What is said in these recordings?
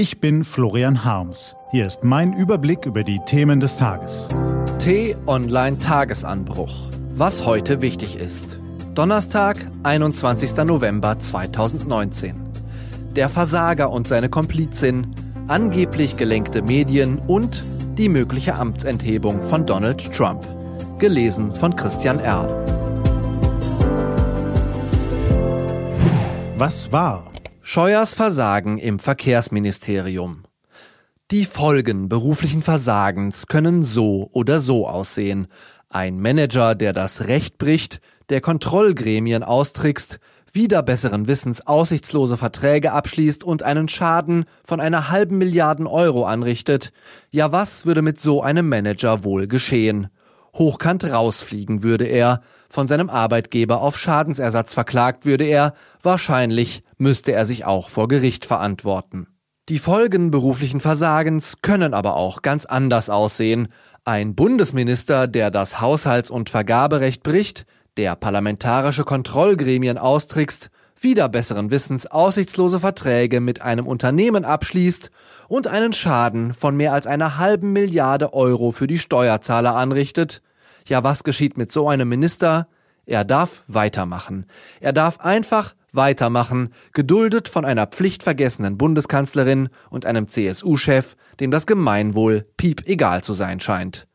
Ich bin Florian Harms. Hier ist mein Überblick über die Themen des Tages. T-Online Tagesanbruch. Was heute wichtig ist. Donnerstag, 21. November 2019. Der Versager und seine Komplizin, angeblich gelenkte Medien und die mögliche Amtsenthebung von Donald Trump. Gelesen von Christian R. Was war? Scheuers Versagen im Verkehrsministerium. Die Folgen beruflichen Versagens können so oder so aussehen. Ein Manager, der das Recht bricht, der Kontrollgremien austrickst, wieder besseren Wissens aussichtslose Verträge abschließt und einen Schaden von einer halben Milliarden Euro anrichtet. Ja, was würde mit so einem Manager wohl geschehen? Hochkant rausfliegen würde er, von seinem Arbeitgeber auf Schadensersatz verklagt würde er, wahrscheinlich müsste er sich auch vor Gericht verantworten. Die Folgen beruflichen Versagens können aber auch ganz anders aussehen. Ein Bundesminister, der das Haushalts- und Vergaberecht bricht, der parlamentarische Kontrollgremien austrickst, wieder besseren Wissens aussichtslose Verträge mit einem Unternehmen abschließt und einen Schaden von mehr als einer halben Milliarde Euro für die Steuerzahler anrichtet, ja, was geschieht mit so einem Minister? Er darf weitermachen. Er darf einfach weitermachen, geduldet von einer pflichtvergessenen Bundeskanzlerin und einem CSU-Chef, dem das Gemeinwohl piep egal zu sein scheint.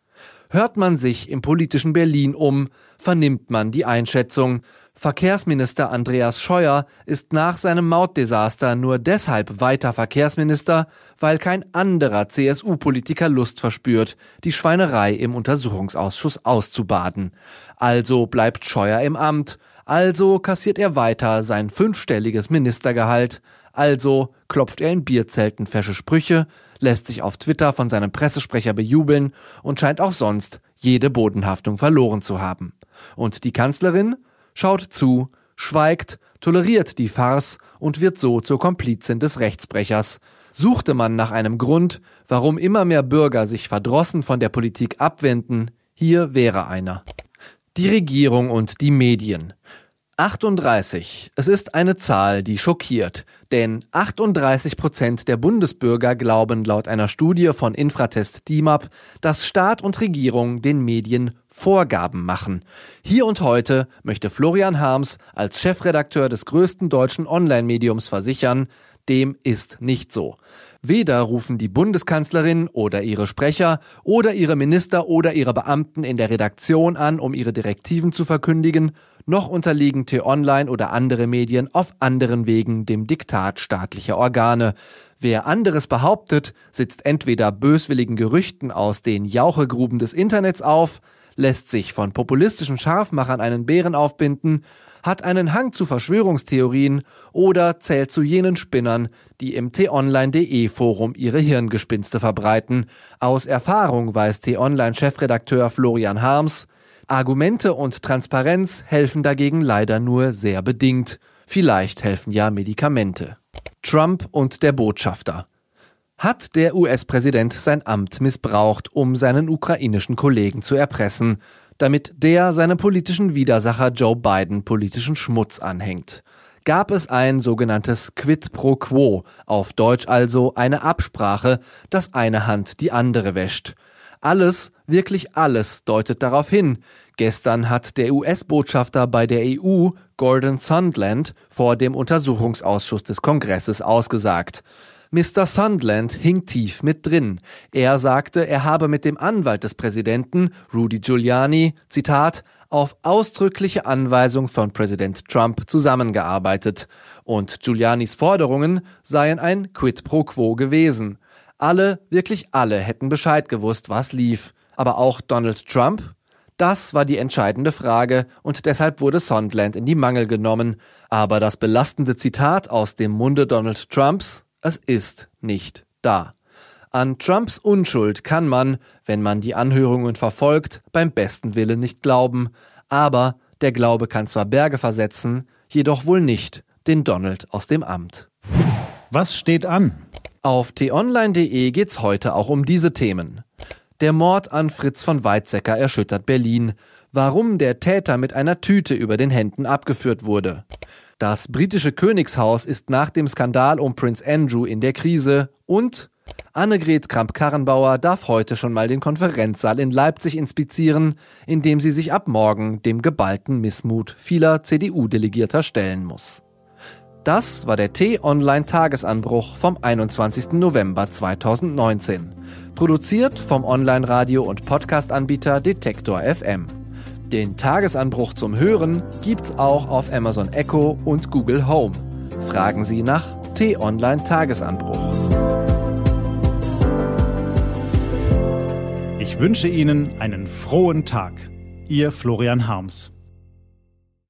Hört man sich im politischen Berlin um, vernimmt man die Einschätzung, Verkehrsminister Andreas Scheuer ist nach seinem Mautdesaster nur deshalb weiter Verkehrsminister, weil kein anderer CSU-Politiker Lust verspürt, die Schweinerei im Untersuchungsausschuss auszubaden. Also bleibt Scheuer im Amt, also kassiert er weiter sein fünfstelliges Ministergehalt, also klopft er in Bierzelten fesche Sprüche, lässt sich auf Twitter von seinem Pressesprecher bejubeln und scheint auch sonst jede Bodenhaftung verloren zu haben. Und die Kanzlerin? schaut zu, schweigt, toleriert die Farce und wird so zur Komplizin des Rechtsbrechers. Suchte man nach einem Grund, warum immer mehr Bürger sich verdrossen von der Politik abwenden, hier wäre einer. Die Regierung und die Medien. 38. Es ist eine Zahl, die schockiert, denn 38 Prozent der Bundesbürger glauben laut einer Studie von Infratest DIMAP, dass Staat und Regierung den Medien Vorgaben machen. Hier und heute möchte Florian Harms als Chefredakteur des größten deutschen Online-Mediums versichern, dem ist nicht so. Weder rufen die Bundeskanzlerin oder ihre Sprecher oder ihre Minister oder ihre Beamten in der Redaktion an, um ihre Direktiven zu verkündigen, noch unterliegen T-Online oder andere Medien auf anderen Wegen dem Diktat staatlicher Organe. Wer anderes behauptet, sitzt entweder böswilligen Gerüchten aus den Jauchegruben des Internets auf, lässt sich von populistischen Scharfmachern einen Bären aufbinden, hat einen Hang zu Verschwörungstheorien oder zählt zu jenen Spinnern, die im t-online.de Forum ihre Hirngespinste verbreiten. Aus Erfahrung weiß t-online-Chefredakteur Florian Harms, Argumente und Transparenz helfen dagegen leider nur sehr bedingt. Vielleicht helfen ja Medikamente. Trump und der Botschafter. Hat der US-Präsident sein Amt missbraucht, um seinen ukrainischen Kollegen zu erpressen, damit der seinem politischen Widersacher Joe Biden politischen Schmutz anhängt? Gab es ein sogenanntes Quid pro quo, auf Deutsch also eine Absprache, dass eine Hand die andere wäscht. Alles, wirklich alles deutet darauf hin. Gestern hat der US-Botschafter bei der EU, Gordon Sundland, vor dem Untersuchungsausschuss des Kongresses ausgesagt. Mr. Sundland hing tief mit drin. Er sagte, er habe mit dem Anwalt des Präsidenten, Rudy Giuliani, Zitat, auf ausdrückliche Anweisung von Präsident Trump zusammengearbeitet. Und Giulianis Forderungen seien ein Quid pro quo gewesen. Alle, wirklich alle hätten Bescheid gewusst, was lief. Aber auch Donald Trump? Das war die entscheidende Frage und deshalb wurde Sondland in die Mangel genommen. Aber das belastende Zitat aus dem Munde Donald Trumps es ist nicht da. An Trumps Unschuld kann man, wenn man die Anhörungen verfolgt, beim besten Willen nicht glauben, aber der Glaube kann zwar Berge versetzen, jedoch wohl nicht den Donald aus dem Amt. Was steht an? Auf t-online.de geht's heute auch um diese Themen. Der Mord an Fritz von Weizsäcker erschüttert Berlin. Warum der Täter mit einer Tüte über den Händen abgeführt wurde. Das britische Königshaus ist nach dem Skandal um Prince Andrew in der Krise und Annegret Kramp-Karrenbauer darf heute schon mal den Konferenzsaal in Leipzig inspizieren, in dem sie sich ab morgen dem geballten Missmut vieler CDU-Delegierter stellen muss. Das war der T-Online-Tagesanbruch vom 21. November 2019. Produziert vom Online-Radio- und Podcast-Anbieter Detektor FM. Den Tagesanbruch zum Hören gibt's auch auf Amazon Echo und Google Home. Fragen Sie nach T-Online Tagesanbruch. Ich wünsche Ihnen einen frohen Tag. Ihr Florian Harms.